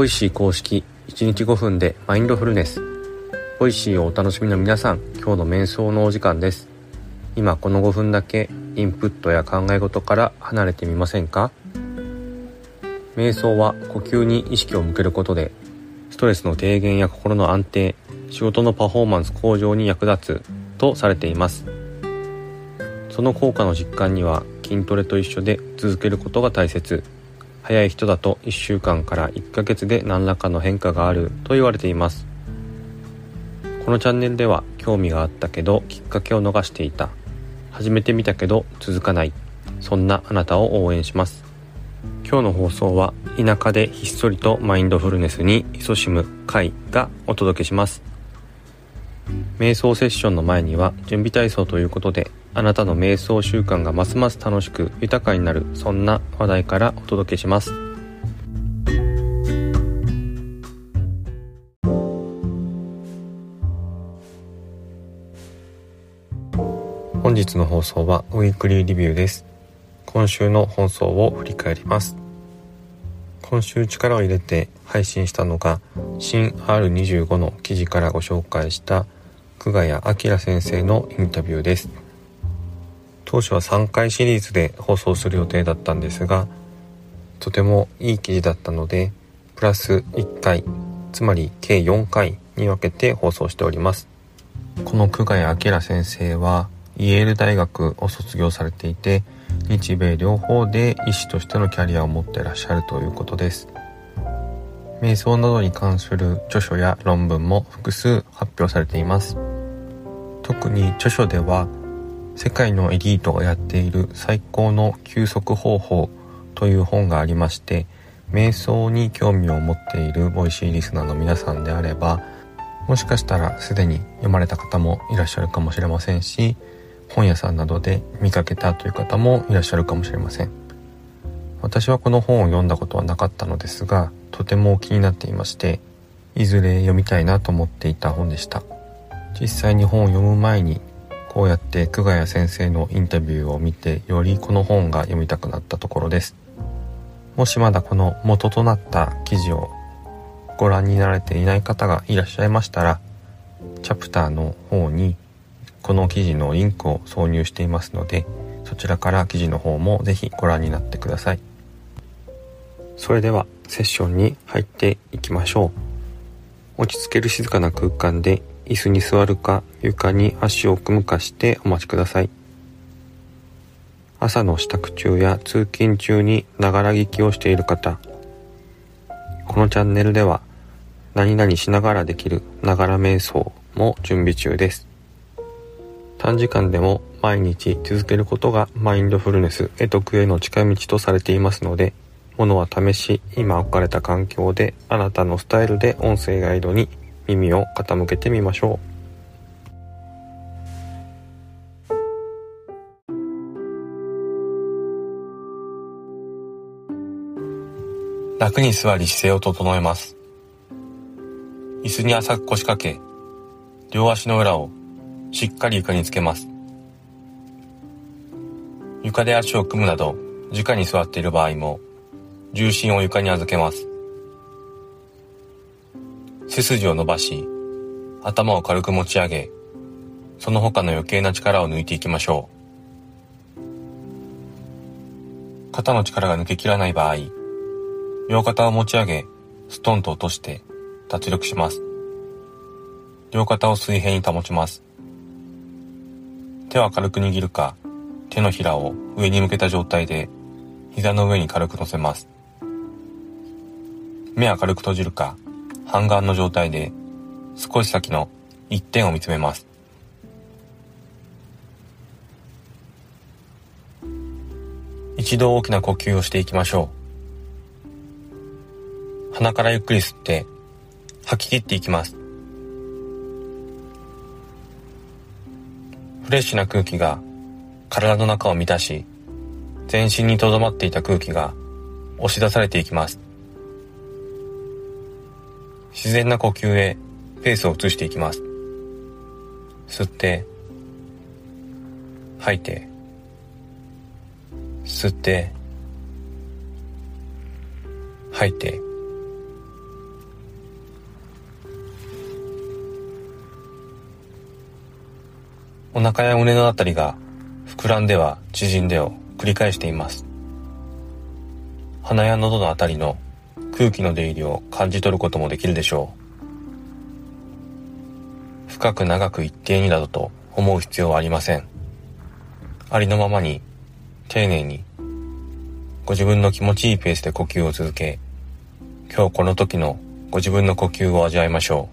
Voicy 公式1日5分でマインドフルネス。 Voicy をお楽しみの皆さん今日の瞑想のお時間です。今この5分だけインプットや考え事から離れてみませんか？瞑想は呼吸に意識を向けることでストレスの低減や心の安定仕事のパフォーマンス向上に役立つとされています。その効果の実感には筋トレと一緒で続けることが大切。早い人だと1週間から1ヶ月で何らかの変化があると言われています。このチャンネルでは興味があったけどきっかけを逃していた。始めてみたけど続かない。そんなあなたを応援します。今日の放送は田舎でひっそりとマインドフルネスに勤しむ会がお届けします。瞑想セッションの前には準備体操ということであなたの瞑想習慣がますます楽しく豊かになるそんな話題からお届けします。本日の放送はウィークリーリビューです。今週の放送を振り返ります。今週力を入れて配信したのが新 R25 の記事からご紹介した久我谷明先生のインタビューです。当初は3回シリーズで放送する予定だったんですがとてもいい記事だったのでプラス1回つまり計4回に分けて放送しております。この久賀谷亮先生はイェール大学を卒業されていて日米両方で医師としてのキャリアを持ってらっしゃるということです。瞑想などに関する著書や論文も複数発表されています。特に著書では世界のエリートがやっている最高の休息方法という本がありまして瞑想に興味を持っている Voicy リスナーの皆さんであればもしかしたらすでに読まれた方もいらっしゃるかもしれませんし本屋さんなどで見かけたという方もいらっしゃるかもしれません。私はこの本を読んだことはなかったのですがとても気になっていましていずれ読みたいなと思っていた本でした。実際に本を読む前にこうやって久我谷先生のインタビューを見てよりこの本が読みたくなったところです。もしまだこの元となった記事をご覧になられていない方がいらっしゃいましたらチャプターの方にこの記事のリンクを挿入していますのでそちらから記事の方もぜひご覧になってください。それではセッションに入っていきましょう。落ち着ける静かな空間で椅子に座るか床に足を組むかしてお待ちください。朝の支度中や通勤中にながら聞きをしている方。このチャンネルでは何々しながらできるながら瞑想も準備中です。短時間でも毎日続けることがマインドフルネス得得への近道とされていますので、ものは試し、今置かれた環境であなたのスタイルで音声ガイドに耳を傾けてみましょう。楽に座り姿勢を整えます。椅子に浅く腰掛け、両足の裏をしっかり床につけます。床で足を組むなど、直に座っている場合も、重心を床に預けます。背筋を伸ばし、頭を軽く持ち上げ、その他の余計な力を抜いていきましょう。肩の力が抜けきらない場合、両肩を持ち上げ、ストンと落として脱力します。両肩を水平に保ちます。手は軽く握るか、手のひらを上に向けた状態で、膝の上に軽く乗せます。目は軽く閉じるか、半眼の状態で、少し先の一点を見つめます。一度大きな呼吸をしていきましょう。鼻からゆっくり吸って、吐き切っていきます。フレッシュな空気が体の中を満たし、全身に留まっていた空気が押し出されていきます。自然な呼吸へペースを移していきます。吸って、吐いて、吸って、吐いて。お腹や胸のあたりが膨らんでは縮んでを繰り返しています。鼻や喉のあたりの空気の出入りを感じ取ることもできるでしょう。深く長く一定になどと思う必要はありません。ありのままに丁寧にご自分の気持ちいいペースで呼吸を続け今日この時のご自分の呼吸を味わいましょ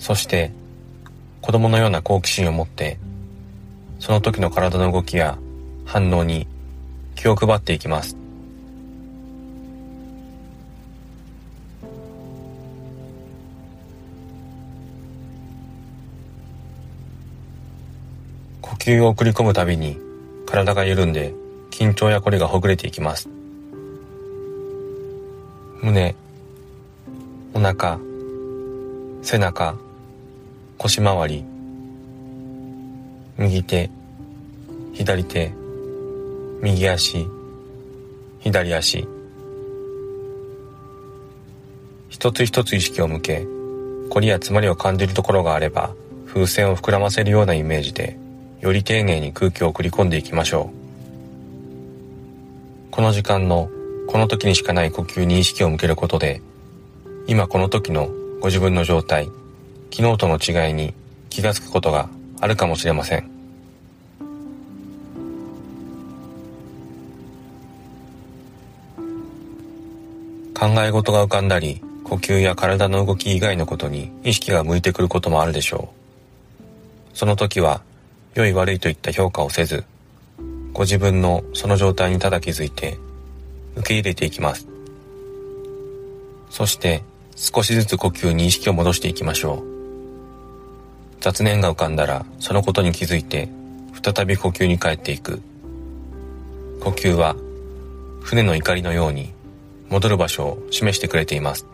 う。そして子供のような好奇心を持ってその時の体の動きや反応に気を配っていきます。呼吸を送り込むたびに体が緩んで緊張やこりがほぐれていきます。胸お腹背中腰回り右手左手。右足左足。一つ一つ意識を向け凝りや詰まりを感じるところがあれば風船を膨らませるようなイメージでより丁寧に空気を送り込んでいきましょう。この時間のこの時にしかない呼吸に意識を向けることで今この時のご自分の状態昨日との違いに気がつくことがあるかもしれません。考え事が浮かんだり呼吸や体の動き以外のことに意識が向いてくることもあるでしょう。その時は良い悪いといった評価をせずご自分のその状態にただ気づいて受け入れていきます。そして少しずつ呼吸に意識を戻していきましょう。雑念が浮かんだらそのことに気づいて再び呼吸に帰っていく。呼吸は船の怒りのように戻る場所を示してくれています。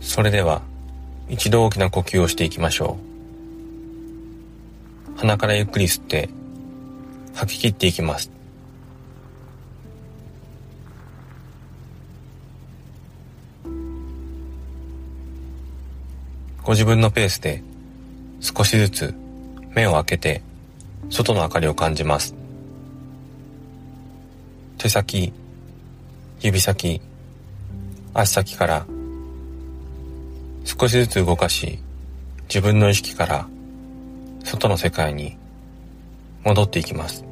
それでは一度大きな呼吸をしていきましょう。鼻からゆっくり吸って吐き切っていきます。ご自分のペースで少しずつ目を開けて外の明かりを感じます。手先指先足先から少しずつ動かし自分の意識から外の世界に戻っていきます。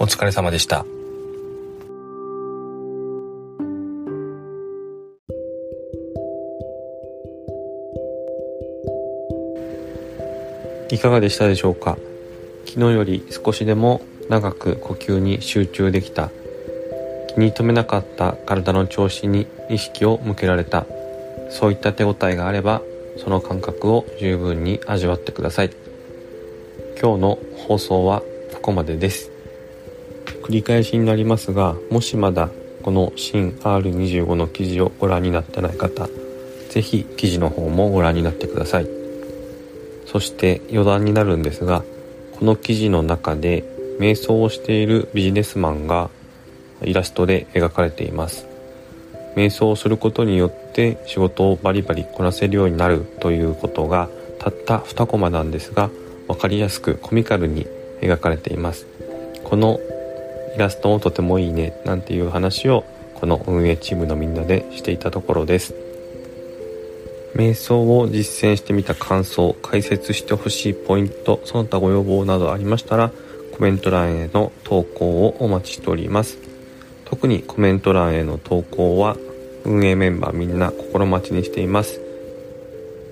お疲れ様でした。いかがでしたでしょうか？昨日より少しでも長く呼吸に集中できた。気に留めなかった体の調子に意識を向けられた。そういった手応えがあればその感覚を十分に味わってください。今日の放送はここまでです。繰り返しになりますがもしまだこの新 R25 の記事をご覧になってない方是非記事の方もご覧になってください。そして余談になるんですがこの記事の中で瞑想をしているビジネスマンがイラストで描かれています。瞑想をすることによって仕事をバリバリこなせるようになるということがたった2コマなんですが分かりやすくコミカルに描かれています。このイラストもとてもいいねなんていう話をこの運営チームのみんなでしていたところです。瞑想を実践してみた感想解説してほしいポイントその他ご要望などありましたらコメント欄への投稿をお待ちしております。特にコメント欄への投稿は運営メンバーみんな心待ちにしています。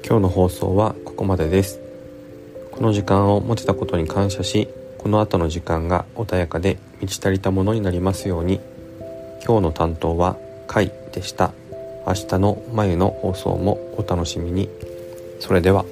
今日の放送はここまでです。この時間を持てたことに感謝しこの後の時間が穏やかで満ち足りたものになりますように。今日の担当はカイでした。明日の眉の放送もお楽しみに。それでは。